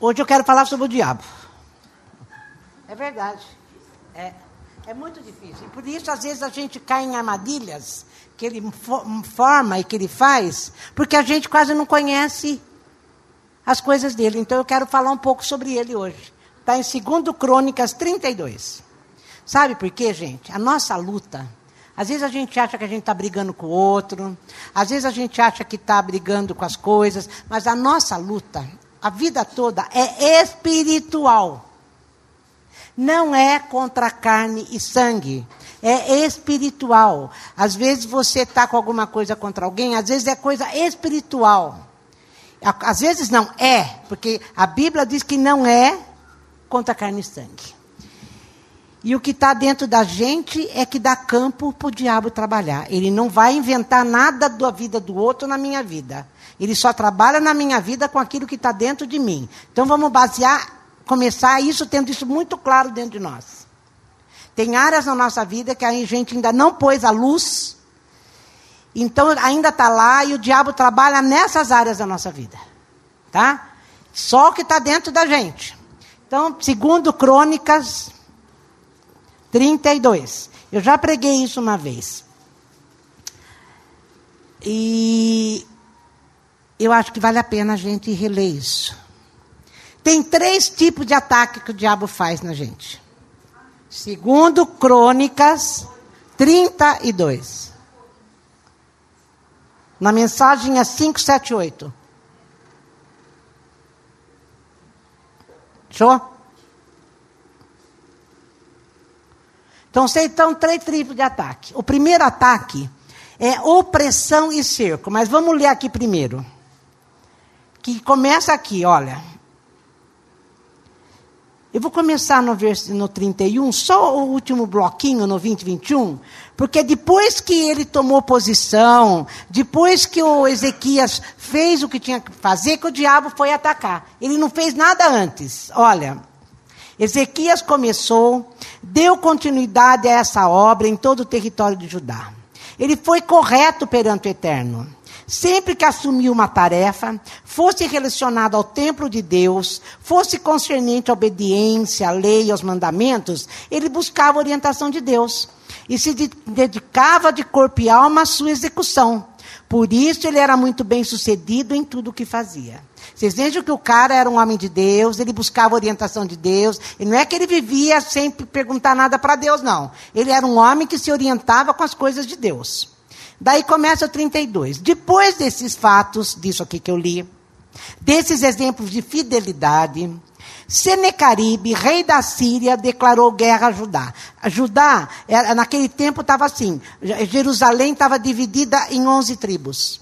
Hoje eu quero falar sobre o diabo. É verdade. É, é muito difícil. E por isso, às vezes, a gente cai em armadilhas que ele forma e que ele faz, porque a gente quase não conhece as coisas dele. Então eu quero falar um pouco sobre ele hoje. Está em 2 Crônicas 32. Sabe por quê, gente? A nossa luta. Às vezes a gente acha que a gente está brigando com o outro, às vezes a gente acha que está brigando com as coisas, mas a nossa luta, a vida toda, é espiritual. Não é contra carne e sangue, é espiritual. Às vezes você está com alguma coisa contra alguém, às vezes é coisa espiritual. Às vezes não é, porque a Bíblia diz que não é contra carne e sangue. E o que está dentro da gente é que dá campo para o diabo trabalhar. Ele não vai inventar nada da vida do outro na minha vida. Ele só trabalha na minha vida com aquilo que está dentro de mim. Então vamos basear, começar isso tendo isso muito claro dentro de nós. Tem áreas na nossa vida que a gente ainda não pôs a luz, então ainda está lá e o diabo trabalha nessas áreas da nossa vida. Tá? Só o que está dentro da gente. Então, segundo Crônicas 32. Eu já preguei isso uma vez. E eu acho que vale a pena a gente reler isso. Tem três tipos de ataque que o diabo faz na gente. Segundo Crônicas 32. Na mensagem é 578. Show? Então, você então três tipos de ataque. O primeiro ataque é opressão e cerco. Mas vamos ler aqui primeiro. Que começa aqui, olha. Eu vou começar no, no 31, só o último bloquinho, no 20, 21, porque depois que ele tomou posição, depois que o Ezequias fez o que tinha que fazer, que o diabo foi atacar. Ele não fez nada antes. Olha, Ezequias começou, deu continuidade a essa obra em todo o território de Judá. Ele foi correto perante o Eterno. Sempre que assumiu uma tarefa, fosse relacionado ao templo de Deus, fosse concernente à obediência, à lei aos mandamentos, ele buscava a orientação de Deus e se dedicava de corpo e alma à sua execução. Por isso ele era muito bem sucedido em tudo o que fazia. Vocês vejam que o cara era um homem de Deus, ele buscava orientação de Deus. E não é que ele vivia sem perguntar nada para Deus, não. Ele era um homem que se orientava com as coisas de Deus. Daí começa o 32. Depois desses fatos, disso aqui que eu li, desses exemplos de fidelidade, Senecaribe, rei da Síria, declarou guerra a Judá. Judá, naquele tempo, estava assim: Jerusalém estava dividida em 11 tribos.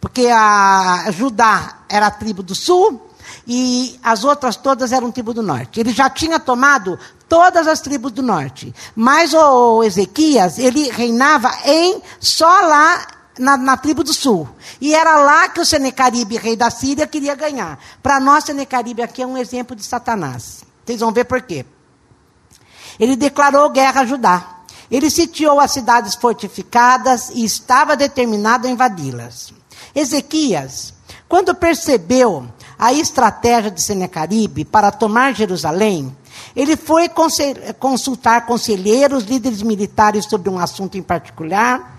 Porque a Judá era a tribo do sul e as outras todas eram tribo do norte. Ele já tinha tomado todas as tribos do norte. Mas o Ezequias, ele reinava em só lá na, na, tribo do sul. E era lá que o Senecaribe, rei da Síria, queria ganhar. Para nós, Senecaribe aqui é um exemplo de Satanás. Vocês vão ver por quê. Ele declarou guerra a Judá. Ele sitiou as cidades fortificadas e estava determinado a invadi-las. Ezequias, quando percebeu a estratégia de Senecaribe para tomar Jerusalém, ele foi consultar conselheiros, líderes militares sobre um assunto em particular.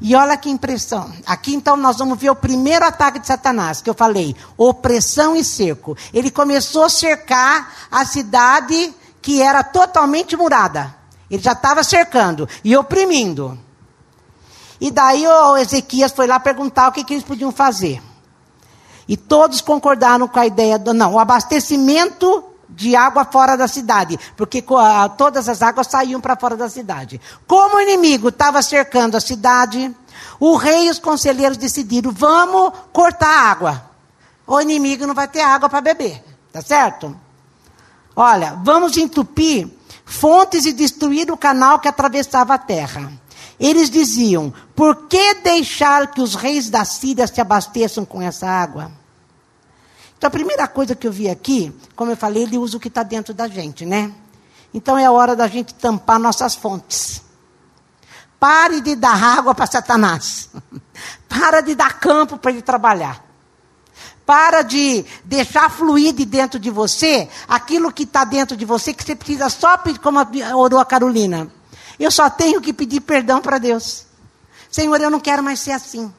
E olha que impressão. Aqui então nós vamos ver o primeiro ataque de Satanás, que eu falei: opressão e cerco. Ele começou a cercar a cidade que era totalmente murada. Ele já estava cercando e oprimindo. E daí o Ezequias foi lá perguntar o que, que eles podiam fazer. E todos concordaram com a ideia do não, o abastecimento de água fora da cidade, porque todas as águas saíam para fora da cidade. Como o inimigo estava cercando a cidade, o rei e os conselheiros decidiram: vamos cortar a água. O inimigo não vai ter água para beber, tá certo? Olha, vamos entupir fontes e destruir o canal que atravessava a terra. Eles diziam: por que deixar que os reis da Síria se abasteçam com essa água? Então, a primeira coisa que eu vi aqui, como eu falei, ele usa o que está dentro da gente, né? Então, é hora da gente tampar nossas fontes. Pare de dar água para Satanás. Para de dar campo para ele trabalhar. Para de deixar fluir de dentro de você aquilo que está dentro de você, que você precisa só pedir, como orou a Carolina. Eu só tenho que pedir perdão para Deus. Senhor, eu não quero mais ser assim.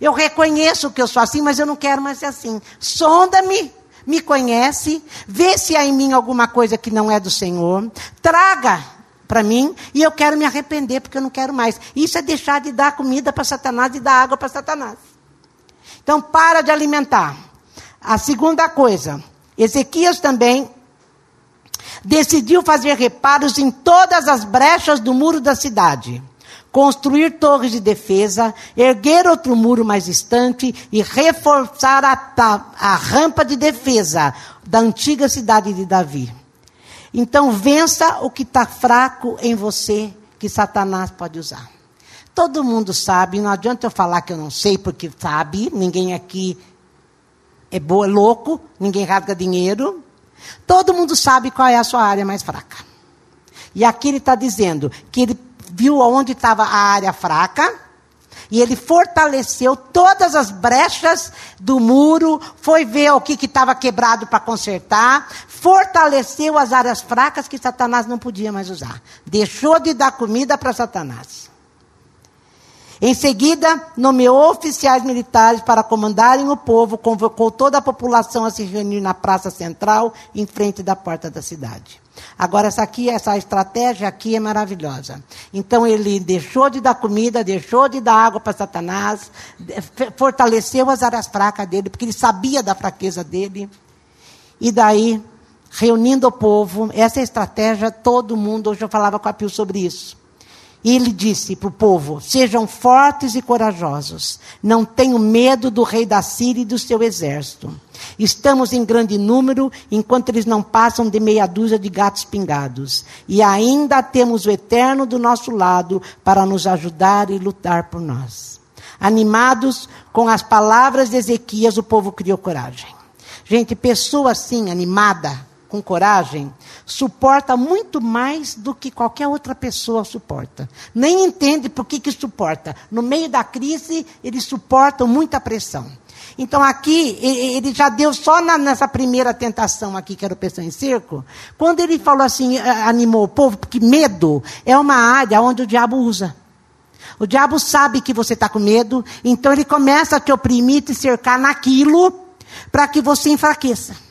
Eu reconheço que eu sou assim, mas eu não quero mais ser assim. Sonda-me, me conhece, vê se há em mim alguma coisa que não é do Senhor, traga para mim e eu quero me arrepender porque eu não quero mais. Isso é deixar de dar comida para Satanás e dar água para Satanás. Então, para de alimentar. A segunda coisa, Ezequias também decidiu fazer reparos em todas as brechas do muro da cidade, construir torres de defesa, erguer outro muro mais distante e reforçar a, a rampa de defesa da antiga cidade de Davi. Então, vença o que está fraco em você, que Satanás pode usar. Todo mundo sabe, não adianta eu falar que eu não sei, porque sabe, ninguém aqui é boa, é louco, ninguém rasga dinheiro. Todo mundo sabe qual é a sua área mais fraca. E aqui ele está dizendo que ele viu onde estava a área fraca, e ele fortaleceu todas as brechas do muro, foi ver o que estava quebrado para consertar, fortaleceu as áreas fracas que Satanás não podia mais usar. Deixou de dar comida para Satanás. Em seguida, nomeou oficiais militares para comandarem o povo, convocou toda a população a se reunir na praça central, em frente da porta da cidade. Agora, essa aqui, essa estratégia aqui é maravilhosa. Então, ele deixou de dar comida, deixou de dar água para Satanás, fortaleceu as áreas fracas dele, porque ele sabia da fraqueza dele. E daí, reunindo o povo, essa estratégia, todo mundo, hoje eu falava com a Pio sobre isso. E ele disse para o povo: Sejam fortes e corajosos. Não tenham medo do rei da Síria e do seu exército. Estamos em grande número, enquanto eles não passam de meia dúzia de gatos pingados. E ainda temos o Eterno do nosso lado para nos ajudar e lutar por nós. Animados com as palavras de Ezequias, o povo criou coragem. Gente, pessoa assim, animada, com coragem, suporta muito mais do que qualquer outra pessoa suporta. Nem entende por que, que suporta. No meio da crise, eles suportam muita pressão. Então aqui, ele já deu só na, nessa primeira tentação aqui, que era o Pessoa em Circo, quando ele falou assim, animou o povo, porque medo é uma área onde o diabo usa. O diabo sabe que você está com medo, então ele começa a te oprimir, te cercar naquilo, para que você enfraqueça.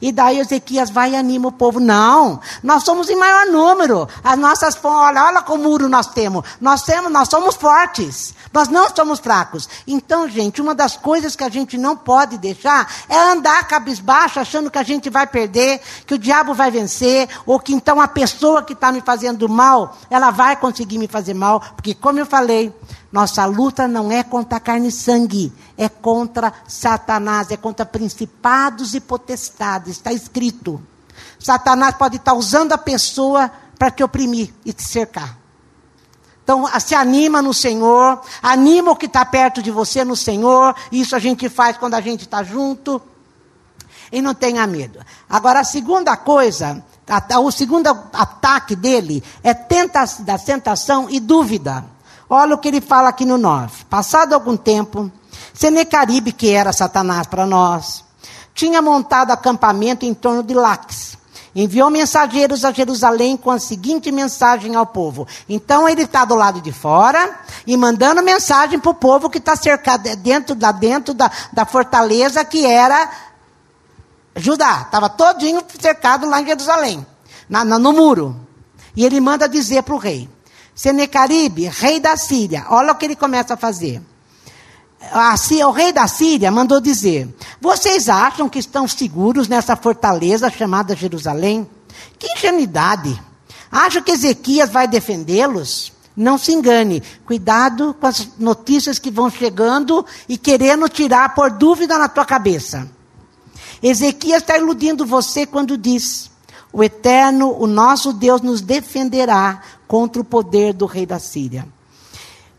E daí Ezequias vai e anima o povo. Não, nós somos em maior número. As nossas, olha, olha como muro nós temos. Nós temos, nós somos fortes. Nós não somos fracos. Então, gente, uma das coisas que a gente não pode deixar é andar cabisbaixo, achando que a gente vai perder, que o diabo vai vencer, ou que então a pessoa que está me fazendo mal, ela vai conseguir me fazer mal. Porque, como eu falei, nossa luta não é contra carne e sangue, é contra Satanás, é contra principados e potestades. Está escrito. Satanás pode estar usando a pessoa para te oprimir e te cercar. Então, se anima no Senhor, anima o que está perto de você no Senhor. Isso a gente faz quando a gente está junto. E não tenha medo. Agora, a segunda coisa, o segundo ataque dele é tenta, da tentação e dúvida. Olha o que ele fala aqui no 9. Passado algum tempo, Senecaribe, que era Satanás para nós, tinha montado acampamento em torno de Laques. Enviou mensageiros a Jerusalém com a seguinte mensagem ao povo. Então ele está do lado de fora e mandando mensagem para o povo que está cercado dentro da, dentro da, da fortaleza que era Judá. Estava todinho cercado lá em Jerusalém, na, na, no muro. E ele manda dizer para o rei: Senecaribe, rei da Síria, olha o que ele começa a fazer. o rei da Síria mandou dizer: Vocês acham que estão seguros nessa fortaleza chamada Jerusalém? Que ingenuidade! Acha que Ezequias vai defendê-los? Não se engane, cuidado com as notícias que vão chegando e querendo tirar por dúvida na tua cabeça. Ezequias está iludindo você quando diz: O Eterno, o nosso Deus, nos defenderá contra o poder do rei da Síria.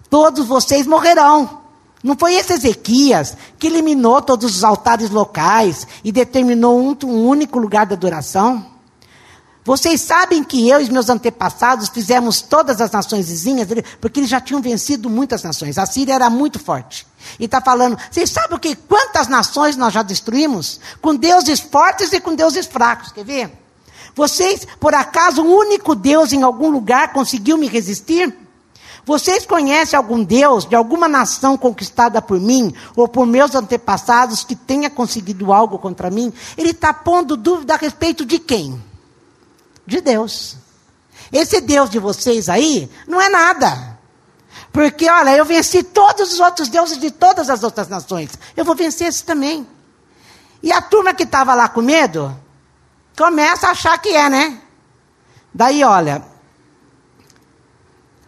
Todos vocês morrerão. Não foi esse Ezequias que eliminou todos os altares locais e determinou um, um único lugar de adoração? Vocês sabem que eu e meus antepassados fizemos todas as nações vizinhas, porque eles já tinham vencido muitas nações. A Síria era muito forte. E está falando, vocês sabem o que? Quantas nações nós já destruímos? Com deuses fortes e com deuses fracos. Quer ver? Vocês, por acaso, um único Deus em algum lugar conseguiu me resistir? Vocês conhecem algum Deus de alguma nação conquistada por mim ou por meus antepassados que tenha conseguido algo contra mim? Ele está pondo dúvida a respeito de quem? De Deus. Esse Deus de vocês aí não é nada. Porque, olha, eu venci todos os outros deuses de todas as outras nações. Eu vou vencer esse também. E a turma que estava lá com medo, começa a achar que é, né? Daí, olha,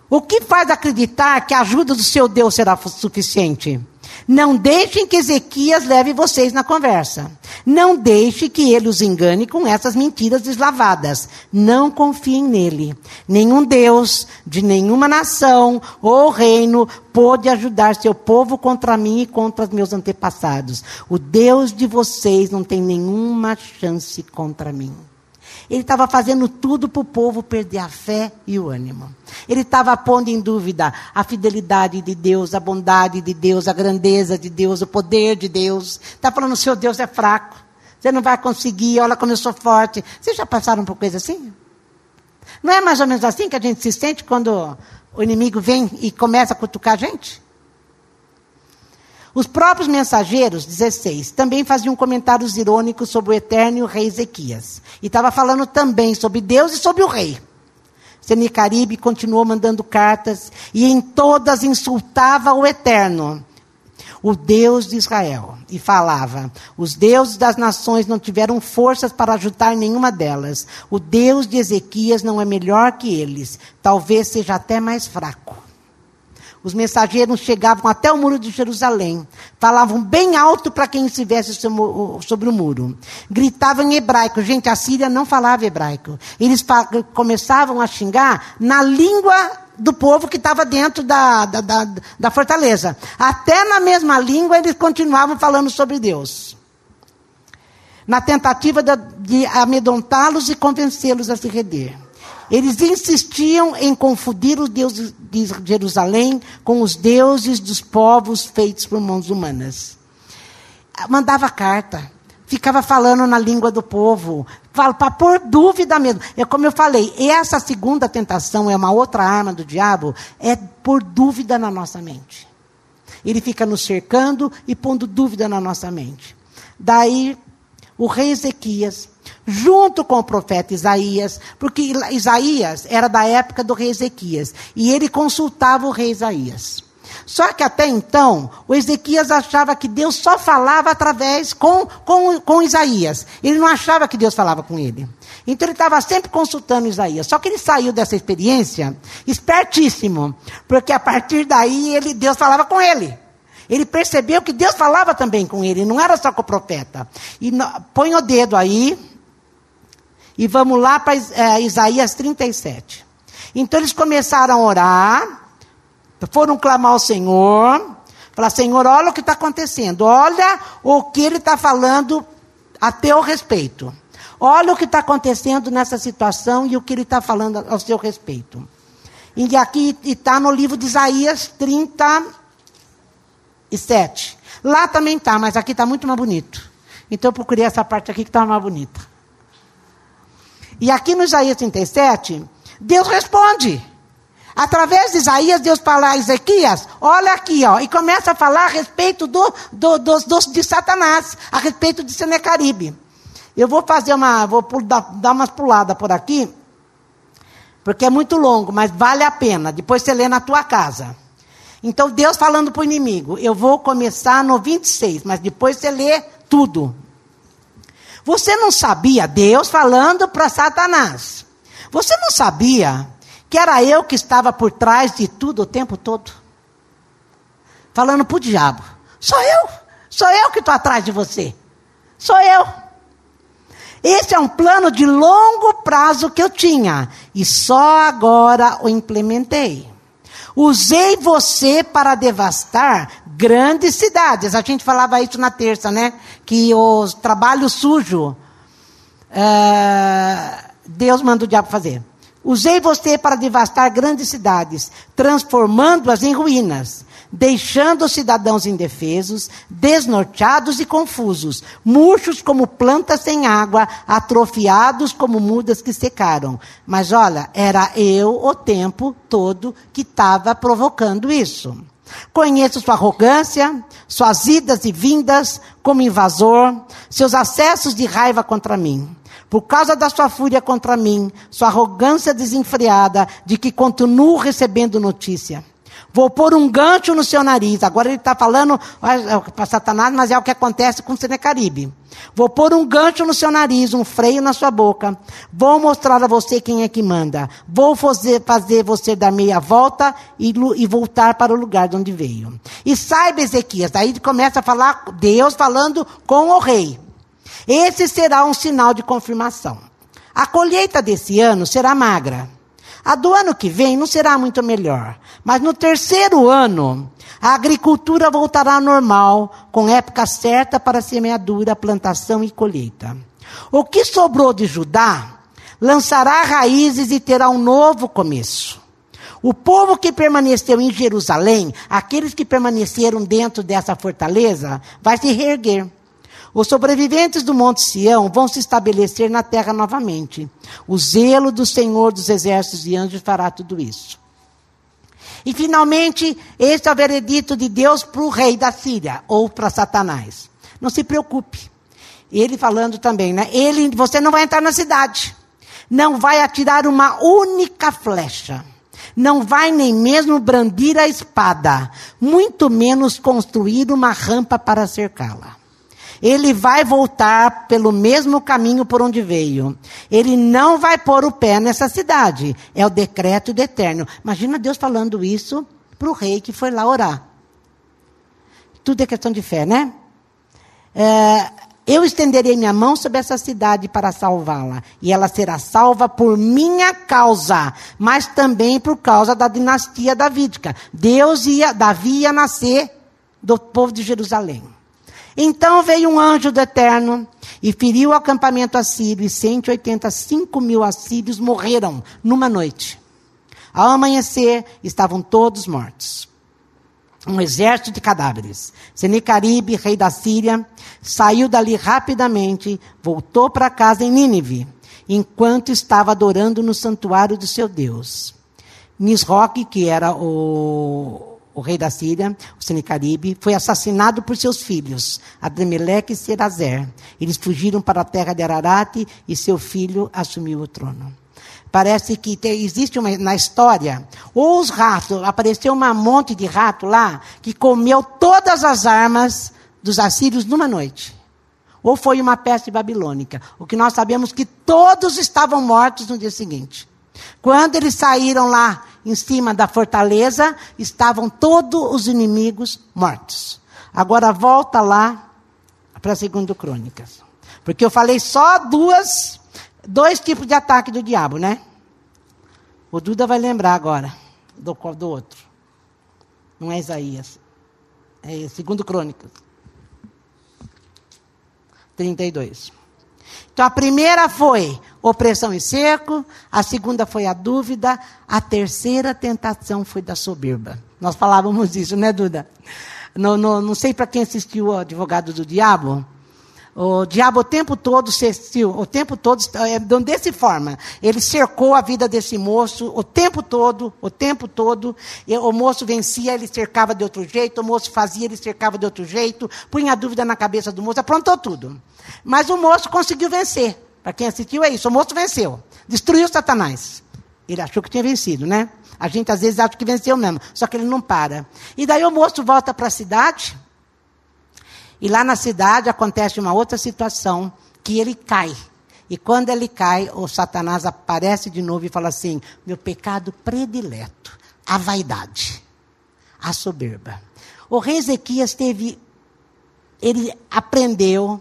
o que faz acreditar que a ajuda do seu Deus será suficiente? Não deixem que Ezequias leve vocês na conversa. Não deixe que ele os engane com essas mentiras deslavadas. Não confiem nele. Nenhum Deus de nenhuma nação ou reino pôde ajudar seu povo contra mim e contra os meus antepassados. O Deus de vocês não tem nenhuma chance contra mim. Ele estava fazendo tudo para o povo perder a fé e o ânimo. Ele estava pondo em dúvida a fidelidade de Deus, a bondade de Deus, a grandeza de Deus, o poder de Deus. Está falando, seu Deus é fraco. Você não vai conseguir, olha como eu sou forte. Vocês já passaram por coisa assim? Não é mais ou menos assim que a gente se sente quando o inimigo vem e começa a cutucar a gente? Os próprios mensageiros, 16, também faziam comentários irônicos sobre o eterno rei Ezequias. E estava falando também sobre Deus e sobre o rei. Senicaribe continuou mandando cartas e em todas insultava o eterno, o Deus de Israel. E falava: os deuses das nações não tiveram forças para ajudar nenhuma delas. O Deus de Ezequias não é melhor que eles, talvez seja até mais fraco. Os mensageiros chegavam até o muro de Jerusalém, falavam bem alto para quem estivesse sobre o muro. Gritavam em hebraico. Gente, a Síria não falava hebraico. Eles começavam a xingar na língua do povo que estava dentro da, da, da, da fortaleza. Até na mesma língua eles continuavam falando sobre Deus. Na tentativa de, amedrontá-los e convencê-los a se render. Eles insistiam em confundir os deuses de Jerusalém com os deuses dos povos feitos por mãos humanas. Mandava carta, ficava falando na língua do povo, para pôr dúvida mesmo. É como eu falei, essa segunda tentação é uma outra arma do diabo, é pôr dúvida na nossa mente. Ele fica nos cercando e pondo dúvida na nossa mente. Daí, o rei Ezequias junto com o profeta Isaías, porque Isaías era da época do rei Ezequias, e ele consultava o rei Isaías. Só que até então, o Ezequias achava que Deus só falava através com, com, com Isaías. Ele não achava que Deus falava com ele. Então ele estava sempre consultando Isaías. Só que ele saiu dessa experiência espertíssimo, porque a partir daí ele, Deus falava com ele. Ele percebeu que Deus falava também com ele, não era só com o profeta. E põe o dedo aí, e vamos lá para é, Isaías 37. Então eles começaram a orar, foram clamar ao Senhor, falar: Senhor, olha o que está acontecendo, olha o que ele está falando a teu respeito. Olha o que está acontecendo nessa situação e o que ele está falando ao seu respeito. E aqui está no livro de Isaías 37. Lá também está, mas aqui está muito mais bonito. Então eu procurei essa parte aqui que está mais bonita. E aqui no Isaías 37, Deus responde. Através de Isaías, Deus fala a Ezequias, olha aqui, ó, e começa a falar a respeito do, do, do, do de Satanás, a respeito de Senecaribe. Eu vou fazer uma, vou dar, dar umas puladas por aqui, porque é muito longo, mas vale a pena. Depois você lê na tua casa. Então, Deus falando para o inimigo, eu vou começar no 26, mas depois você lê tudo. Você não sabia, Deus falando para Satanás. Você não sabia que era eu que estava por trás de tudo o tempo todo? Falando para o diabo. Sou eu. Sou eu que estou atrás de você. Sou eu. Esse é um plano de longo prazo que eu tinha. E só agora o implementei. Usei você para devastar grandes cidades. A gente falava isso na terça, né? Que o trabalho sujo uh, Deus manda o diabo fazer. Usei você para devastar grandes cidades, transformando-as em ruínas, deixando os cidadãos indefesos, desnorteados e confusos, murchos como plantas sem água, atrofiados como mudas que secaram. Mas olha, era eu o tempo todo que estava provocando isso. Conheço sua arrogância, suas idas e vindas como invasor, seus acessos de raiva contra mim. Por causa da sua fúria contra mim, sua arrogância desenfreada de que continuo recebendo notícia. Vou pôr um gancho no seu nariz. Agora ele está falando para Satanás, mas é o que acontece com o Senecaribe. Vou pôr um gancho no seu nariz, um freio na sua boca. Vou mostrar a você quem é que manda. Vou fazer, fazer você dar meia volta e, e voltar para o lugar de onde veio. E saiba, Ezequias, daí começa a falar, Deus falando com o rei. Esse será um sinal de confirmação. A colheita desse ano será magra. A do ano que vem não será muito melhor. Mas no terceiro ano, a agricultura voltará ao normal, com época certa para semeadura, plantação e colheita. O que sobrou de Judá lançará raízes e terá um novo começo. O povo que permaneceu em Jerusalém, aqueles que permaneceram dentro dessa fortaleza, vai se reerguer. Os sobreviventes do Monte Sião vão se estabelecer na terra novamente. O zelo do Senhor dos exércitos e anjos fará tudo isso. E finalmente, este é o veredito de Deus para o rei da Síria, ou para Satanás. Não se preocupe. Ele falando também, né? Ele, você não vai entrar na cidade. Não vai atirar uma única flecha. Não vai nem mesmo brandir a espada. Muito menos construir uma rampa para cercá-la. Ele vai voltar pelo mesmo caminho por onde veio. Ele não vai pôr o pé nessa cidade. É o decreto do eterno. Imagina Deus falando isso para o rei que foi lá orar. Tudo é questão de fé, né? É, eu estenderei minha mão sobre essa cidade para salvá-la, e ela será salva por minha causa, mas também por causa da dinastia davídica. Deus ia, Davi ia nascer do povo de Jerusalém. Então veio um anjo do Eterno e feriu o acampamento assírio, e 185 mil assírios morreram numa noite. Ao amanhecer, estavam todos mortos. Um exército de cadáveres. Senecaribe, rei da Síria, saiu dali rapidamente, voltou para casa em Nínive, enquanto estava adorando no santuário do seu Deus. Nisroque, que era o, o rei da Síria, o Senecaribe, foi assassinado por seus filhos, Adrameleque e Serazer. Eles fugiram para a terra de Ararat e seu filho assumiu o trono. Parece que tem, existe uma, na história, ou os ratos, apareceu um monte de rato lá, que comeu todas as armas dos assírios numa noite. Ou foi uma peste babilônica. O que nós sabemos que todos estavam mortos no dia seguinte. Quando eles saíram lá em cima da fortaleza, estavam todos os inimigos mortos. Agora volta lá para segundo Crônicas. Porque eu falei só duas, dois tipos de ataque do diabo, né? O Duda vai lembrar agora do, do outro. Não é Isaías. É segundo Crônicas. 32. Então a primeira foi opressão e cerco, a segunda foi a dúvida, a terceira tentação foi da soberba. Nós falávamos isso, né, Duda? No, no, não sei para quem assistiu o Advogado do Diabo. O diabo o tempo todo assistiu, o tempo todo, é, dessa forma, ele cercou a vida desse moço o tempo todo, o tempo todo. O moço vencia, ele cercava de outro jeito, o moço fazia, ele cercava de outro jeito, punha dúvida na cabeça do moço, aprontou tudo. Mas o moço conseguiu vencer. Para quem assistiu, é isso. O moço venceu. Destruiu Satanás. Ele achou que tinha vencido, né? A gente às vezes acha que venceu mesmo. Só que ele não para. E daí o moço volta para a cidade. E lá na cidade acontece uma outra situação. Que ele cai. E quando ele cai, o Satanás aparece de novo e fala assim: Meu pecado predileto, a vaidade, a soberba. O rei Ezequias teve. Ele aprendeu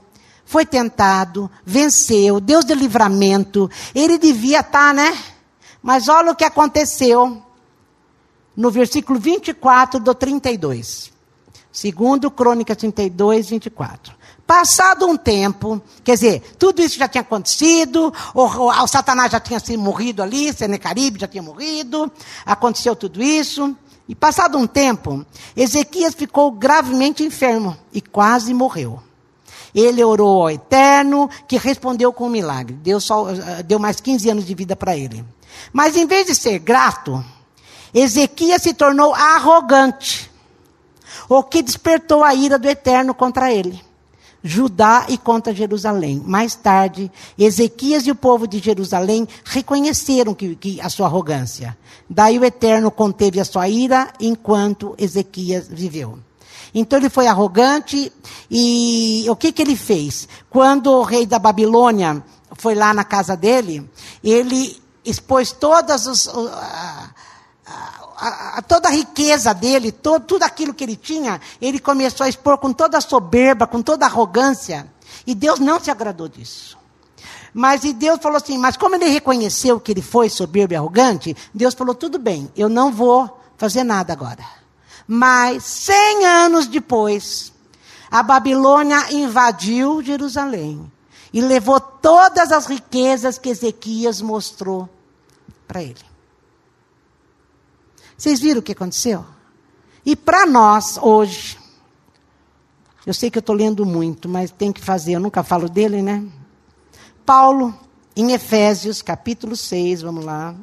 foi tentado, venceu, Deus de livramento. Ele devia estar, tá, né? Mas olha o que aconteceu no versículo 24 do 32. Segundo Crônica 32, 24. Passado um tempo, quer dizer, tudo isso já tinha acontecido, o, o, o Satanás já tinha sido morrido ali, Senecaribe já tinha morrido, aconteceu tudo isso. E passado um tempo, Ezequias ficou gravemente enfermo e quase morreu. Ele orou ao Eterno, que respondeu com um milagre. Deus só, eh, deu mais 15 anos de vida para ele. Mas em vez de ser grato, Ezequias se tornou arrogante, o que despertou a ira do Eterno contra ele. Judá e contra Jerusalém. Mais tarde, Ezequias e o povo de Jerusalém reconheceram que, que, a sua arrogância. Daí o Eterno conteve a sua ira enquanto Ezequias viveu. Então ele foi arrogante e o que, que ele fez? Quando o rei da Babilônia foi lá na casa dele, ele expôs todas os, a, a, toda a riqueza dele, todo, tudo aquilo que ele tinha, ele começou a expor com toda a soberba, com toda a arrogância. E Deus não se agradou disso. Mas e Deus falou assim: mas como ele reconheceu que ele foi soberbo e arrogante, Deus falou: tudo bem, eu não vou fazer nada agora. Mas cem anos depois, a Babilônia invadiu Jerusalém e levou todas as riquezas que Ezequias mostrou para ele. Vocês viram o que aconteceu? E para nós, hoje, eu sei que eu estou lendo muito, mas tem que fazer, eu nunca falo dele, né? Paulo, em Efésios, capítulo 6, vamos lá.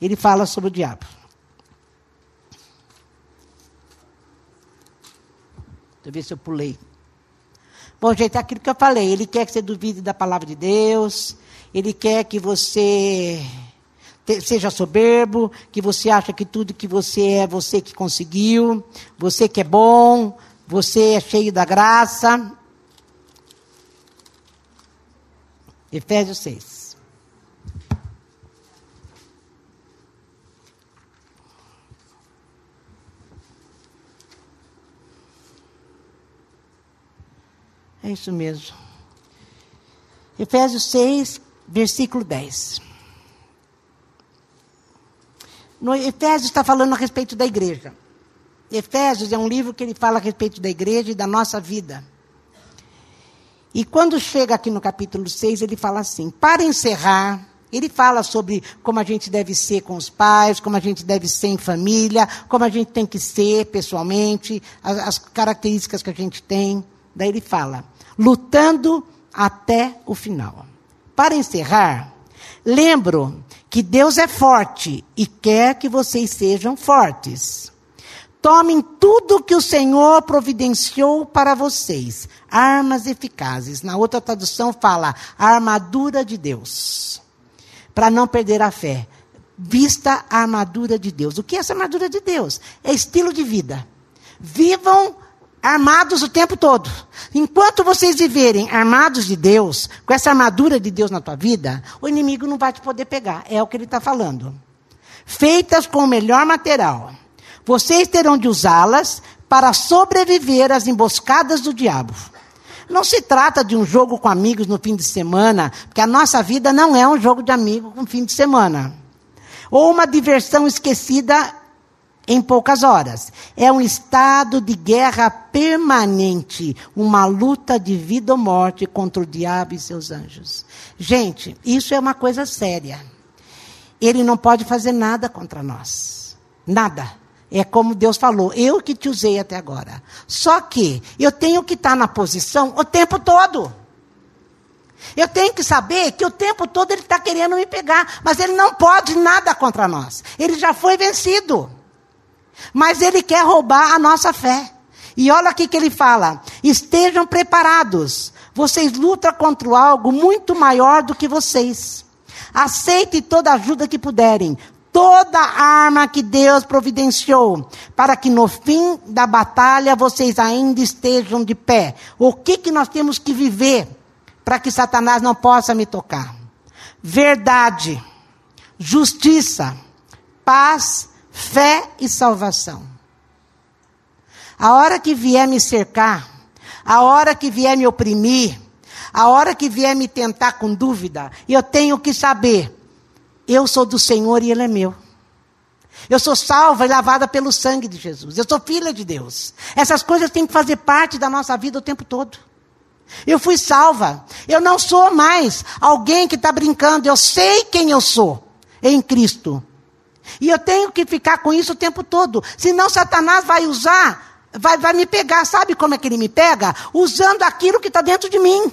Ele fala sobre o diabo. Deixa eu ver se eu pulei. Bom, gente, é aquilo que eu falei. Ele quer que você duvide da palavra de Deus. Ele quer que você seja soberbo, que você acha que tudo que você é, você que conseguiu, você que é bom, você é cheio da graça. Efésios 6. É isso mesmo. Efésios 6, versículo 10. No Efésios está falando a respeito da igreja. Efésios é um livro que ele fala a respeito da igreja e da nossa vida. E quando chega aqui no capítulo 6, ele fala assim: para encerrar, ele fala sobre como a gente deve ser com os pais, como a gente deve ser em família, como a gente tem que ser pessoalmente, as, as características que a gente tem. Daí ele fala: lutando até o final. Para encerrar, lembro que Deus é forte e quer que vocês sejam fortes. Tomem tudo que o Senhor providenciou para vocês, armas eficazes. Na outra tradução fala a armadura de Deus, para não perder a fé. Vista a armadura de Deus. O que é essa armadura de Deus? É estilo de vida. Vivam armados o tempo todo. Enquanto vocês viverem armados de Deus, com essa armadura de Deus na tua vida, o inimigo não vai te poder pegar. É o que ele está falando. Feitas com o melhor material. Vocês terão de usá-las para sobreviver às emboscadas do diabo. Não se trata de um jogo com amigos no fim de semana, porque a nossa vida não é um jogo de amigos com fim de semana. Ou uma diversão esquecida em poucas horas. É um estado de guerra permanente, uma luta de vida ou morte contra o diabo e seus anjos. Gente, isso é uma coisa séria. Ele não pode fazer nada contra nós. Nada. É como Deus falou, eu que te usei até agora. Só que eu tenho que estar na posição o tempo todo. Eu tenho que saber que o tempo todo ele está querendo me pegar, mas ele não pode nada contra nós. Ele já foi vencido. Mas ele quer roubar a nossa fé. E olha aqui que ele fala: estejam preparados. Vocês lutam contra algo muito maior do que vocês. Aceite toda ajuda que puderem, toda arma que Deus providenciou, para que no fim da batalha vocês ainda estejam de pé. O que, que nós temos que viver para que Satanás não possa me tocar? Verdade, justiça, paz fé e salvação. A hora que vier me cercar, a hora que vier me oprimir, a hora que vier me tentar com dúvida, eu tenho que saber: eu sou do Senhor e Ele é meu. Eu sou salva e lavada pelo sangue de Jesus. Eu sou filha de Deus. Essas coisas têm que fazer parte da nossa vida o tempo todo. Eu fui salva. Eu não sou mais alguém que está brincando. Eu sei quem eu sou em Cristo. E eu tenho que ficar com isso o tempo todo. Senão Satanás vai usar, vai, vai me pegar. Sabe como é que ele me pega? Usando aquilo que está dentro de mim.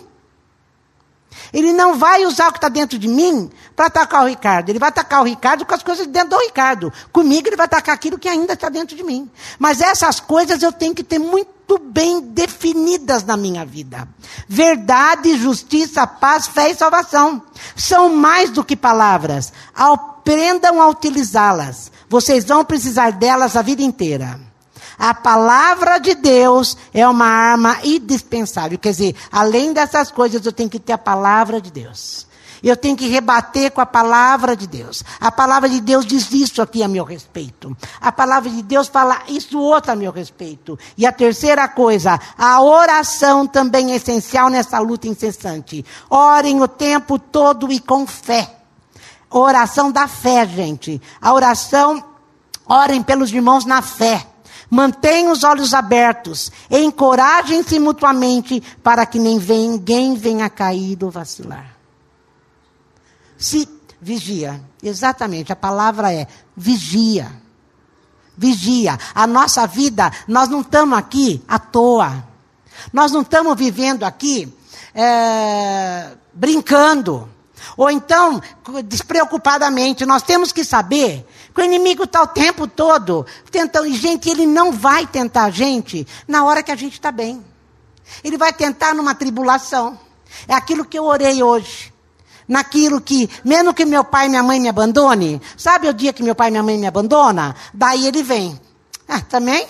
Ele não vai usar o que está dentro de mim para atacar o Ricardo. Ele vai atacar o Ricardo com as coisas dentro do Ricardo. Comigo ele vai atacar aquilo que ainda está dentro de mim. Mas essas coisas eu tenho que ter muito bem definidas na minha vida. Verdade, justiça, paz, fé e salvação. São mais do que palavras. Aprendam a utilizá-las. Vocês vão precisar delas a vida inteira. A palavra de Deus é uma arma indispensável. Quer dizer, além dessas coisas, eu tenho que ter a palavra de Deus. Eu tenho que rebater com a palavra de Deus. A palavra de Deus diz isso aqui a meu respeito. A palavra de Deus fala isso outro a meu respeito. E a terceira coisa, a oração também é essencial nessa luta incessante. Orem o tempo todo e com fé. Oração da fé, gente. A oração, orem pelos irmãos na fé. Mantenham os olhos abertos, encorajem-se mutuamente para que ninguém venha cair ou vacilar. Se vigia, exatamente, a palavra é vigia. Vigia. A nossa vida, nós não estamos aqui à toa. Nós não estamos vivendo aqui é, brincando. Ou então, despreocupadamente, nós temos que saber que o inimigo está o tempo todo tentando. E, gente, ele não vai tentar a gente na hora que a gente está bem. Ele vai tentar numa tribulação. É aquilo que eu orei hoje. Naquilo que, mesmo que meu pai e minha mãe me abandone, sabe o dia que meu pai e minha mãe me abandonam? Daí ele vem. Ah, também?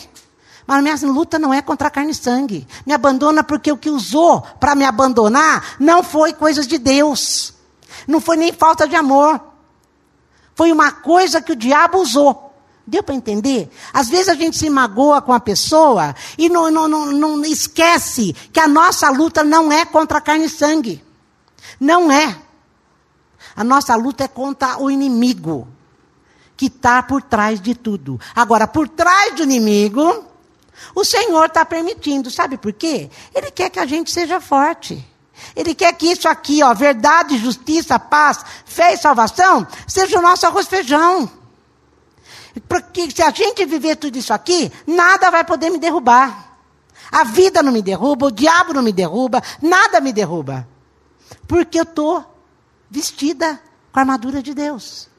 Mas minha luta não é contra carne e sangue. Me abandona porque o que usou para me abandonar não foi coisas de Deus. Não foi nem falta de amor. Foi uma coisa que o diabo usou. Deu para entender? Às vezes a gente se magoa com a pessoa e não, não, não, não esquece que a nossa luta não é contra carne e sangue. Não é. A nossa luta é contra o inimigo que está por trás de tudo. Agora, por trás do inimigo, o Senhor está permitindo. Sabe por quê? Ele quer que a gente seja forte. Ele quer que isso aqui, ó, verdade, justiça, paz, fé e salvação, seja o nosso arroz feijão. Porque se a gente viver tudo isso aqui, nada vai poder me derrubar. A vida não me derruba, o diabo não me derruba, nada me derruba. Porque eu estou vestida com a armadura de Deus.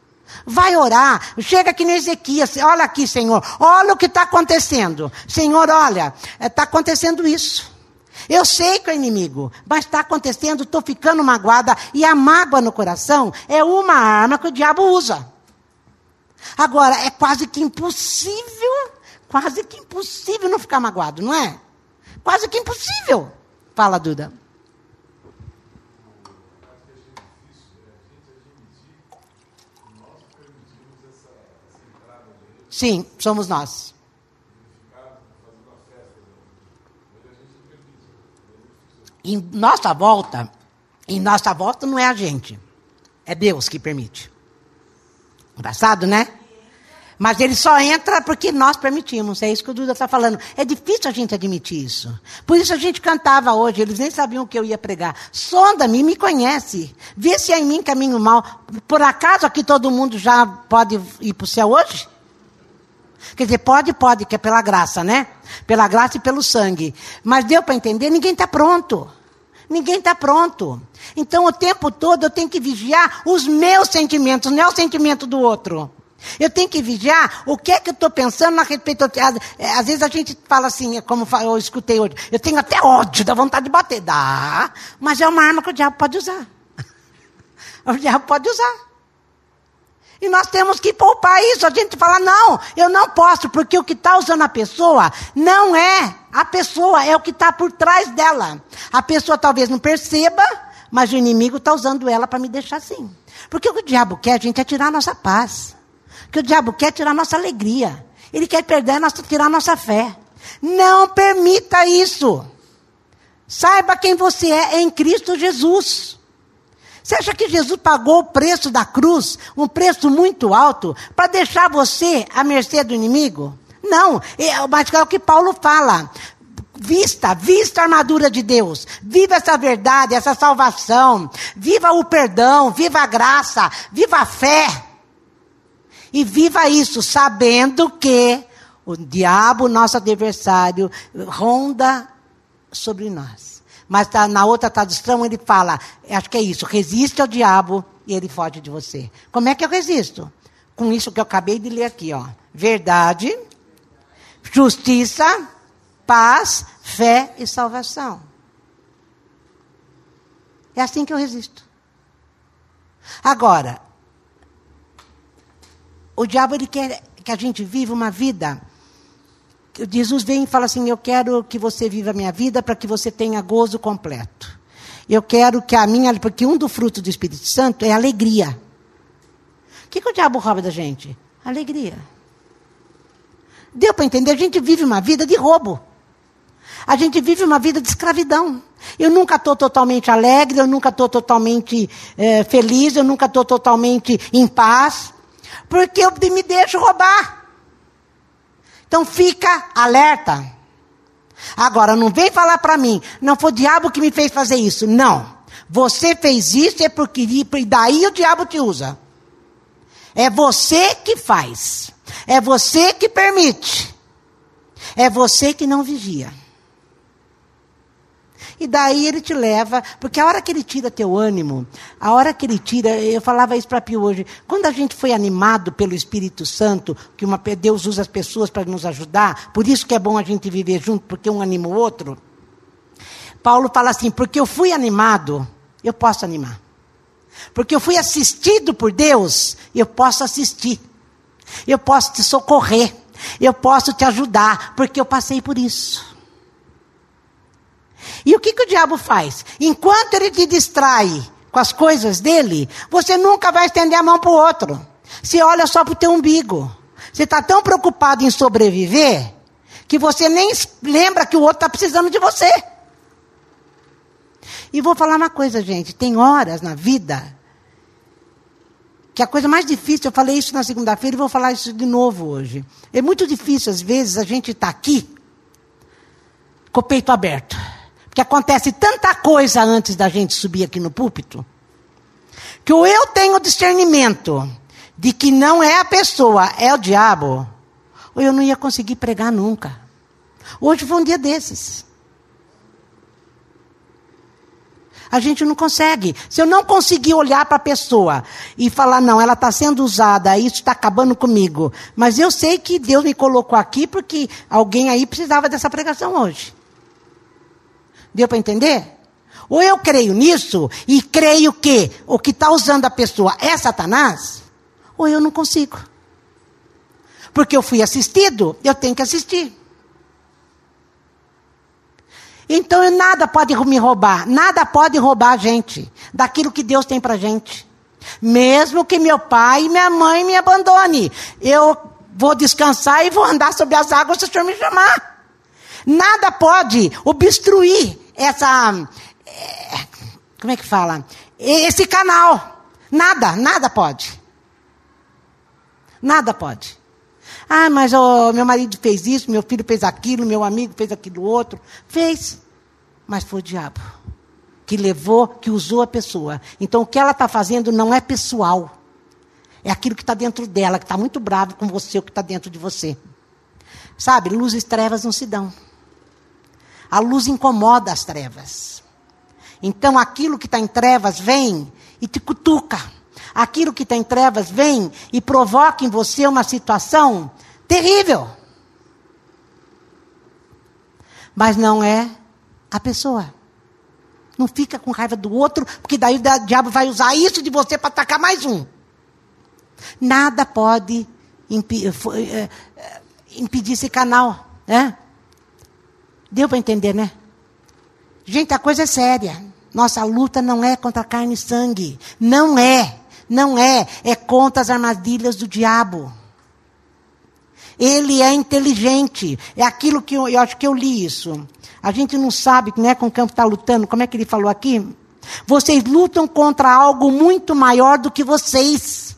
Vai orar, chega aqui no Ezequias, olha aqui, Senhor, olha o que está acontecendo. Senhor, olha, está eh, acontecendo isso. Eu sei que é inimigo, mas está acontecendo, estou ficando magoada, e a mágoa no coração é uma arma que o diabo usa. Agora, é quase que impossível, quase que impossível não ficar magoado, não é? Quase que impossível. Fala, Duda. Sim, somos nós. Em nossa volta, em nossa volta não é a gente. É Deus que permite. Engraçado, né? Mas ele só entra porque nós permitimos. É isso que o Duda está falando. É difícil a gente admitir isso. Por isso a gente cantava hoje. Eles nem sabiam o que eu ia pregar. Sonda-me, me conhece. Vê se é em mim caminho mal. Por acaso aqui todo mundo já pode ir para o céu hoje? Quer dizer, pode, pode, que é pela graça, né? Pela graça e pelo sangue. Mas deu para entender? Ninguém está pronto. Ninguém está pronto. Então, o tempo todo eu tenho que vigiar os meus sentimentos, não é o sentimento do outro. Eu tenho que vigiar o que é que eu estou pensando a respeito. Às, às, vezes a gente fala assim, é como eu escutei hoje, eu tenho até ódio, dá vontade de bater. Dá, mas é uma arma que o diabo pode usar. o diabo pode usar. E nós temos que poupar isso. A gente fala, não, eu não posso, porque o que está usando a pessoa não é a pessoa, é o que está por trás dela. A pessoa talvez não perceba, mas o inimigo está usando ela para me deixar assim. Porque o que o diabo quer, gente, é tirar a nossa paz. O que o diabo quer é tirar a nossa alegria. Ele quer perder nossa, tirar a nossa fé. Não permita isso. Saiba quem você é em Cristo Jesus. Você acha que Jesus pagou o preço da cruz, um preço muito alto, para deixar você à mercê do inimigo? Não, é, mas é o que Paulo fala. Vista, vista a armadura de Deus. Viva essa verdade, essa salvação. Viva o perdão, viva a graça, viva a fé. E viva isso sabendo que o diabo, nosso adversário, ronda sobre nós. Mas tá, na outra tradução ele fala, acho que é isso, resiste ao diabo e ele foge de você. Como é que eu resisto? Com isso que eu acabei de ler aqui, ó. Verdade, justiça, paz, fé e salvação. É assim que eu resisto. Agora, o diabo ele quer que a gente viva uma vida. Jesus vem e fala assim: Eu quero que você viva a minha vida para que você tenha gozo completo. Eu quero que a minha. Porque um do fruto do Espírito Santo é alegria. O que, que o diabo rouba da gente? Alegria. Deu para entender? A gente vive uma vida de roubo. A gente vive uma vida de escravidão. Eu nunca estou totalmente alegre, eu nunca estou totalmente é, feliz, eu nunca estou totalmente em paz, porque eu me deixo roubar. Então fica alerta. Agora, não vem falar para mim, não foi o diabo que me fez fazer isso. Não. Você fez isso é porque daí o diabo te usa. É você que faz. É você que permite. É você que não vigia. E daí ele te leva, porque a hora que ele tira teu ânimo, a hora que ele tira, eu falava isso para Pio hoje, quando a gente foi animado pelo Espírito Santo, que uma, Deus usa as pessoas para nos ajudar, por isso que é bom a gente viver junto, porque um anima o outro. Paulo fala assim: porque eu fui animado, eu posso animar. Porque eu fui assistido por Deus, eu posso assistir. Eu posso te socorrer. Eu posso te ajudar, porque eu passei por isso. E o que, que o diabo faz? Enquanto ele te distrai com as coisas dele, você nunca vai estender a mão para o outro. Você olha só para o teu umbigo. Você está tão preocupado em sobreviver que você nem lembra que o outro está precisando de você. E vou falar uma coisa, gente. Tem horas na vida que a coisa mais difícil, eu falei isso na segunda-feira e vou falar isso de novo hoje. É muito difícil, às vezes, a gente estar tá aqui com o peito aberto. Porque acontece tanta coisa antes da gente subir aqui no púlpito, que ou eu tenho discernimento de que não é a pessoa, é o diabo, ou eu não ia conseguir pregar nunca. Hoje foi um dia desses. A gente não consegue. Se eu não conseguir olhar para a pessoa e falar, não, ela está sendo usada, isso está acabando comigo. Mas eu sei que Deus me colocou aqui porque alguém aí precisava dessa pregação hoje. Deu para entender? Ou eu creio nisso e creio que o que está usando a pessoa é Satanás, ou eu não consigo. Porque eu fui assistido, eu tenho que assistir. Então nada pode me roubar, nada pode roubar a gente daquilo que Deus tem para gente. Mesmo que meu pai e minha mãe me abandone, eu vou descansar e vou andar sobre as águas se o Senhor me chamar. Nada pode obstruir essa. É, como é que fala? Esse canal. Nada, nada pode. Nada pode. Ah, mas oh, meu marido fez isso, meu filho fez aquilo, meu amigo fez aquilo outro. Fez. Mas foi o diabo que levou, que usou a pessoa. Então o que ela está fazendo não é pessoal. É aquilo que está dentro dela, que está muito bravo com você, o que está dentro de você. Sabe, luz e trevas não se dão. A luz incomoda as trevas. Então aquilo que está em trevas vem e te cutuca. Aquilo que está em trevas vem e provoca em você uma situação terrível. Mas não é a pessoa. Não fica com raiva do outro, porque daí o diabo vai usar isso de você para atacar mais um. Nada pode impedir, eh, impedir esse canal, né? Deu para entender, né? Gente, a coisa é séria. Nossa luta não é contra carne e sangue. Não é. Não é, é contra as armadilhas do diabo. Ele é inteligente. É aquilo que eu, eu acho que eu li isso. A gente não sabe né, com campo está lutando. Como é que ele falou aqui? Vocês lutam contra algo muito maior do que vocês.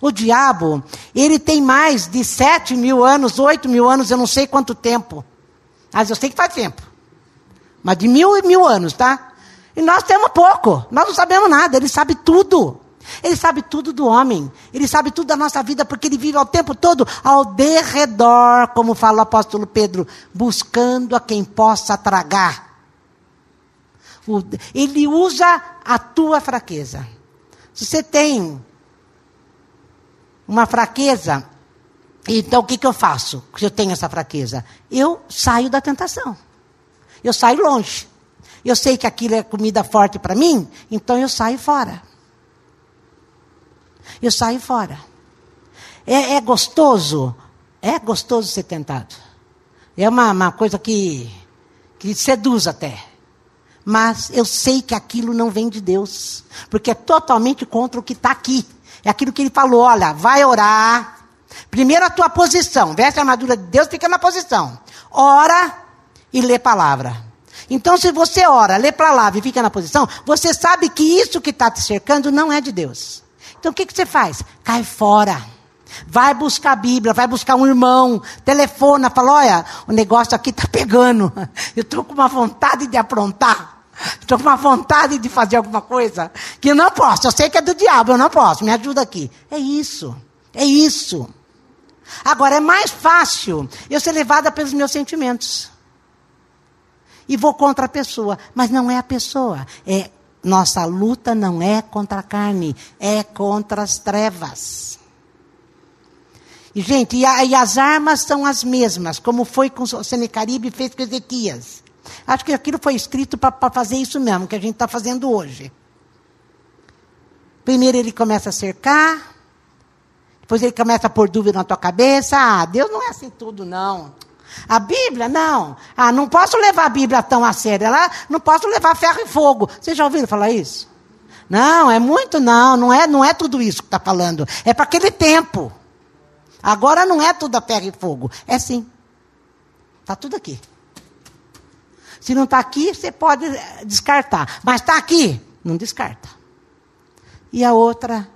O diabo, ele tem mais de sete mil anos, oito mil anos, eu não sei quanto tempo. Mas eu sei que faz tempo. Mas de mil e mil anos, tá? E nós temos pouco. Nós não sabemos nada. Ele sabe tudo. Ele sabe tudo do homem. Ele sabe tudo da nossa vida, porque ele vive ao tempo todo ao derredor, como fala o apóstolo Pedro, buscando a quem possa tragar. Ele usa a tua fraqueza. Se você tem uma fraqueza, então o que, que eu faço se eu tenho essa fraqueza? Eu saio da tentação. Eu saio longe. Eu sei que aquilo é comida forte para mim, então eu saio fora. Eu saio fora. É, é, gostoso? É gostoso ser tentado. É uma, uma coisa que, que seduz até. Mas eu sei que aquilo não vem de Deus. Porque é totalmente contra o que está aqui. É aquilo que ele falou: olha, vai orar. Primeiro a tua posição. Veste a armadura de Deus, fica na posição. Ora e lê palavra. Então, se você ora, lê palavra e fica na posição, você sabe que isso que está te cercando não é de Deus. Então o que, que você faz? Cai fora. Vai buscar a Bíblia, vai buscar um irmão, telefona, fala: olha, o negócio aqui está pegando. Eu estou com uma vontade de aprontar. Estou com uma vontade de fazer alguma coisa que eu não posso. Eu sei que é do diabo, eu não posso. Me ajuda aqui. É isso. É isso. Agora, é mais fácil eu ser levada pelos meus sentimentos. E vou contra a pessoa. Mas não é a pessoa. É nossa luta não é contra a carne, é contra as trevas. E, gente, e, a, e as armas são as mesmas, como foi com o Senecaribe fez com Ezequias. Acho que aquilo foi escrito para fazer isso mesmo, que a gente está fazendo hoje. Primeiro ele começa a cercar, depois ele começa a pôr dúvida na tua cabeça. Ah, Deus não é assim tudo, não. A Bíblia, não. Ah, não posso levar a Bíblia tão a sério. Ela, não posso levar ferro e fogo. Vocês já ouviram falar isso? Não, é muito não. Não é, não é tudo isso que está falando. É para aquele tempo. Agora não é tudo a ferro e fogo. É sim. Está tudo aqui. Se não está aqui, você pode descartar. Mas está aqui, não descarta. E a outra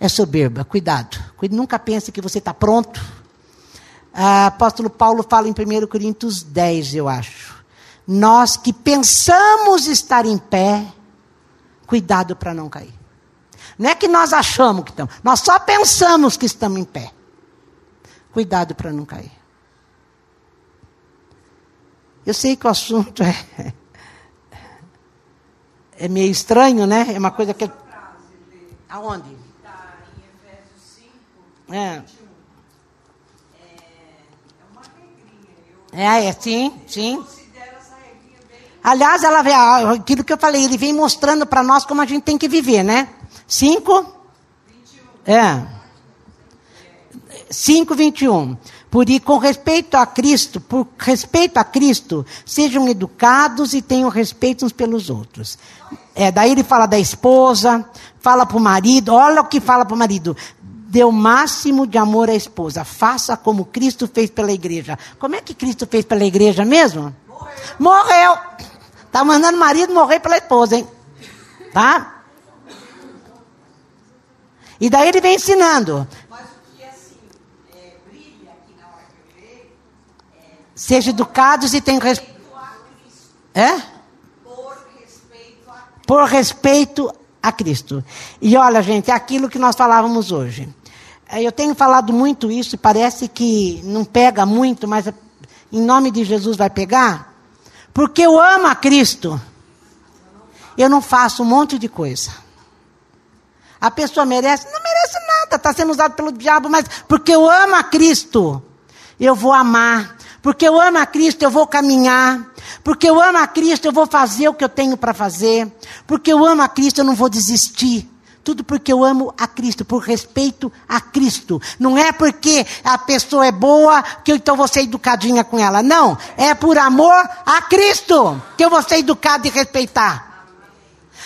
é soberba. Cuidado. Nunca pense que você está pronto ah, apóstolo Paulo fala em 1 Coríntios 10, eu acho. Nós que pensamos estar em pé, cuidado para não cair. Não é que nós achamos que estamos, nós só pensamos que estamos em pé. Cuidado para não cair. Eu sei que o assunto é, é meio estranho, né? É uma coisa que. Aonde? Está em Efésios 5. É. É, é sim, sim. Aliás, ela vê, aquilo que eu falei, ele vem mostrando para nós como a gente tem que viver, né? 5? É. 5, 21. Por ir com respeito a Cristo, por respeito a Cristo, sejam educados e tenham respeito uns pelos outros. É, daí ele fala da esposa, fala para o marido, olha o que fala para o marido dê o máximo de amor à esposa. Faça como Cristo fez pela igreja. Como é que Cristo fez pela igreja mesmo? Morreu. Morreu. Tá mandando o marido morrer pela esposa, hein? Tá? E daí ele vem ensinando. Seja educados e tenham respeito. É? Por respeito a Cristo. E olha, gente, é aquilo que nós falávamos hoje. É, eu tenho falado muito isso e parece que não pega muito, mas em nome de Jesus vai pegar. Porque eu amo a Cristo. Eu não faço um monte de coisa. A pessoa merece? Não merece nada, está sendo usado pelo diabo, mas porque eu amo a Cristo, eu vou amar. Porque eu amo a Cristo, eu vou caminhar. Porque eu amo a Cristo, eu vou fazer o que eu tenho para fazer. Porque eu amo a Cristo, eu não vou desistir. Tudo porque eu amo a Cristo, por respeito a Cristo. Não é porque a pessoa é boa que eu então vou ser educadinha com ela. Não. É por amor a Cristo que eu vou ser educado e respeitar.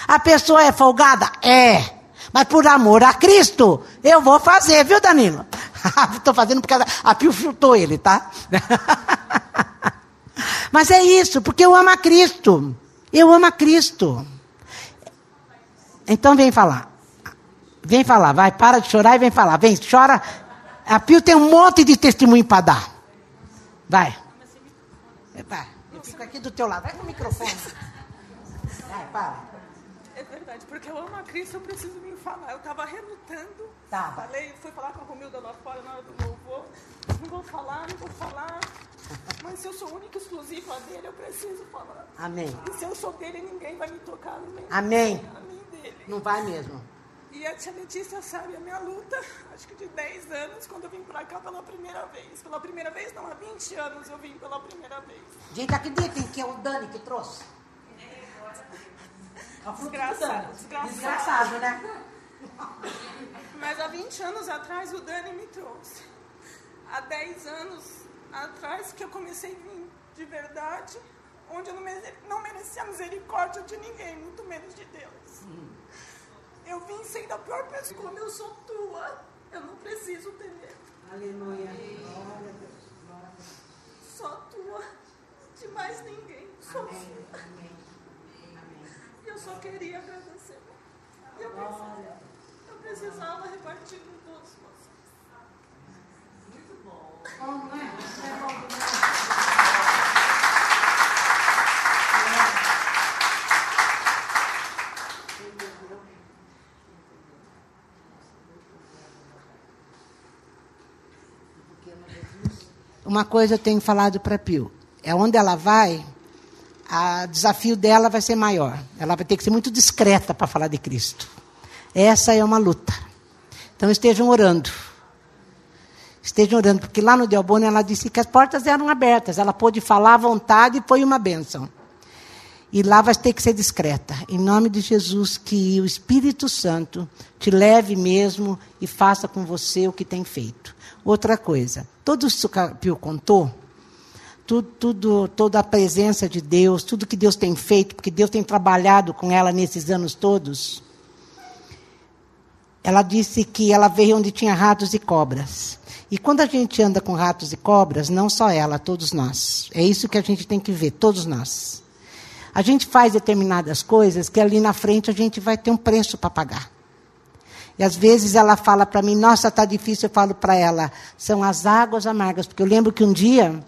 A pessoa é folgada? É. Mas por amor a Cristo, eu vou fazer, viu, Danilo? Estou fazendo porque a Pio filtrou ele, tá? Mas é isso, porque eu amo a Cristo. Eu amo a Cristo. Então vem falar. Vem falar, vai, para de chorar e vem falar. Vem, chora. A Pio tem um monte de testemunho para dar. Vai. Vai. Eu fico aqui do teu lado. Vai com o microfone. Vai, para. É verdade, porque eu amo a Cristo, eu preciso me falar. Eu estava relutando. Tá. Falei, fui falar com a Romilda lá fora na hora do louvor. Não vou falar, não vou falar. Mas se eu sou única e exclusiva dele, eu preciso falar. Amém. E se eu sou dele, ninguém vai me tocar. Amém. A mim dele. Não vai mesmo. E a tia Letícia sabe a minha luta, acho que de 10 anos, quando eu vim pra cá pela primeira vez. Pela primeira vez, não, há 20 anos eu vim pela primeira vez. Gente, acreditem que é o Dani que trouxe. É Desgraçado, Dani. desgraçado. Desgraçado, né? Mas há 20 anos atrás o Dani me trouxe. Há 10 anos atrás que eu comecei a vir de verdade, onde eu não, mere- não merecia misericórdia de ninguém, muito menos de Deus. Eu vim sendo a pior pessoa, como eu sou tua, eu não preciso ter medo. Aleluia. Só tua, de mais ninguém, só sua. E eu só queria agradecer. Eu precisava, eu precisava repartir com todos vocês. Uma coisa eu tenho falado para a Pio. É onde ela vai, o desafio dela vai ser maior. Ela vai ter que ser muito discreta para falar de Cristo. Essa é uma luta. Então estejam orando. Estejam orando, porque lá no Delboni ela disse que as portas eram abertas. Ela pôde falar à vontade e foi uma bênção. E lá vai ter que ser discreta. Em nome de Jesus, que o Espírito Santo te leve mesmo e faça com você o que tem feito. Outra coisa, tudo isso que a Pio contou, tudo, tudo, toda a presença de Deus, tudo que Deus tem feito, porque Deus tem trabalhado com ela nesses anos todos. Ela disse que ela veio onde tinha ratos e cobras. E quando a gente anda com ratos e cobras, não só ela, todos nós. É isso que a gente tem que ver, todos nós. A gente faz determinadas coisas que ali na frente a gente vai ter um preço para pagar. E às vezes ela fala para mim, nossa, está difícil, eu falo para ela, são as águas amargas. Porque eu lembro que um dia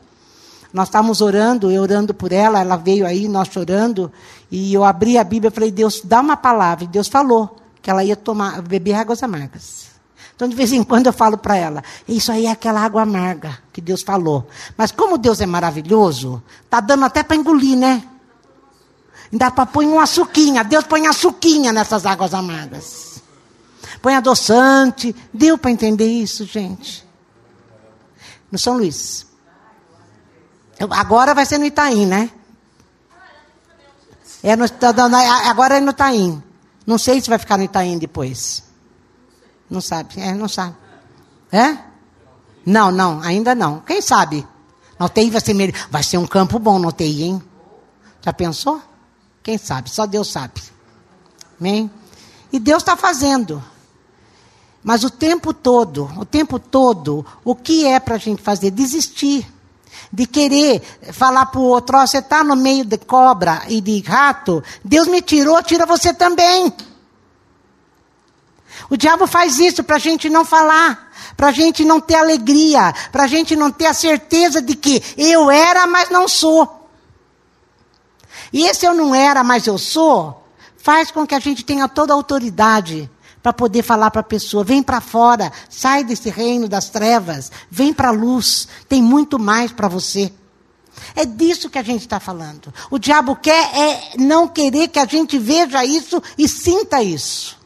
nós estávamos orando, eu orando por ela, ela veio aí, nós chorando, e eu abri a Bíblia e falei, Deus, dá uma palavra. E Deus falou que ela ia tomar, beber águas amargas. Então, de vez em quando eu falo para ela, isso aí é aquela água amarga que Deus falou. Mas como Deus é maravilhoso, tá dando até para engolir, né? Ainda para pôr um açuquinha. Deus põe açuquinha nessas águas amargas. Põe adoçante. Deu para entender isso, gente? No São Luís. Agora vai ser no Itaim, né? É no, agora é no Itaim. Não sei se vai ficar no Itaim depois. Não sabe. É, não sabe. É? Não, não, ainda não. Quem sabe? Na UTI vai ser, melhor. vai ser um campo bom na UTI, hein? Já pensou? Quem sabe? Só Deus sabe. Amém? E Deus está fazendo. Mas o tempo todo, o tempo todo, o que é para a gente fazer? Desistir. De querer falar para o outro, ó, você está no meio de cobra e de rato, Deus me tirou, tira você também. O diabo faz isso para a gente não falar, para a gente não ter alegria, para a gente não ter a certeza de que eu era, mas não sou. E esse eu não era, mas eu sou, faz com que a gente tenha toda a autoridade para poder falar para a pessoa: vem para fora, sai desse reino das trevas, vem para a luz, tem muito mais para você. É disso que a gente está falando. O diabo quer é não querer que a gente veja isso e sinta isso.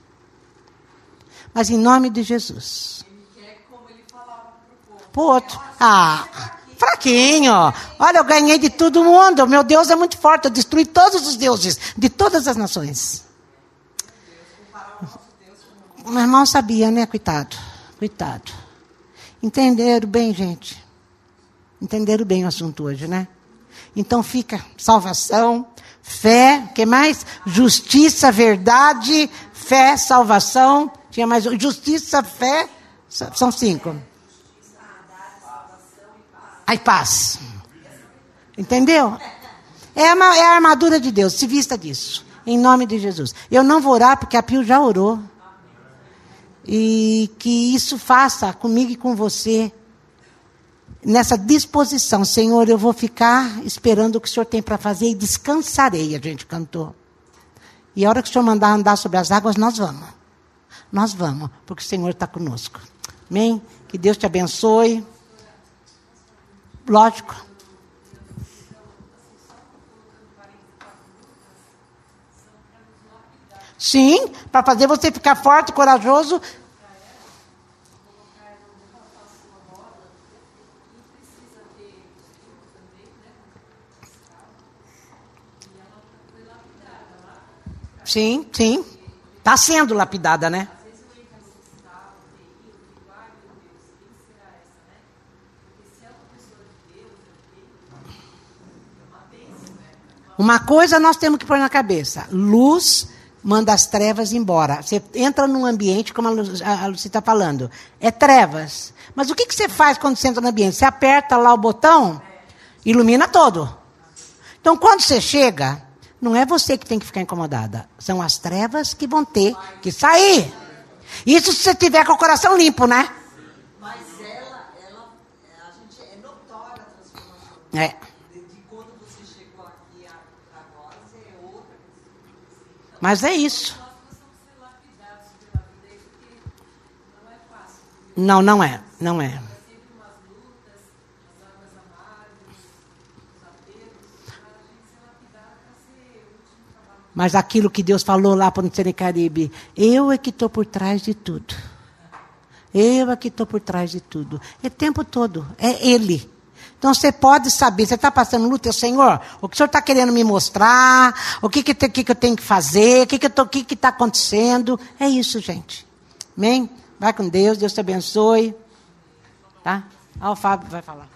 Mas em nome de Jesus. Pro outro. Ah, fraquinho. Olha, eu ganhei de todo mundo. Meu Deus é muito forte. Eu destruí todos os deuses de todas as nações. O meu irmão sabia, né? Coitado. Coitado. Entenderam bem, gente? Entenderam bem o assunto hoje, né? Então fica salvação, fé, que mais? Justiça, verdade, fé, salvação. Tinha mais justiça, fé, são cinco. Aí paz. Entendeu? É a, é a armadura de Deus, se vista disso. Em nome de Jesus. Eu não vou orar porque a Pio já orou. E que isso faça comigo e com você nessa disposição. Senhor, eu vou ficar esperando o que o Senhor tem para fazer e descansarei, a gente cantou. E a hora que o Senhor mandar andar sobre as águas, nós vamos. Nós vamos, porque o Senhor está conosco. Amém? Que Deus te abençoe. Lógico. Sim, para fazer você ficar forte, corajoso. Sim, sim. Está sendo lapidada, né? Uma coisa nós temos que pôr na cabeça: luz manda as trevas embora. Você entra num ambiente, como a Lucy está falando, é trevas. Mas o que, que você faz quando você entra no ambiente? Você aperta lá o botão, ilumina todo. Então, quando você chega, não é você que tem que ficar incomodada. São as trevas que vão ter que sair. Isso se você tiver com o coração limpo, né? Mas ela, ela a gente é notória a transformação. É. Mas é isso. Não, não é. Não é. Mas aquilo que Deus falou lá para o Caribe, eu é que estou por trás de tudo. Eu é que estou por trás de tudo. É tempo todo. É Ele. Então você pode saber, você está passando luta, Senhor, o que o Senhor está querendo me mostrar, o que, que, que, que eu tenho que fazer, o que está que que tá acontecendo. É isso, gente. Amém? Vai com Deus, Deus te abençoe. Tá? Ah, o Fábio vai falar.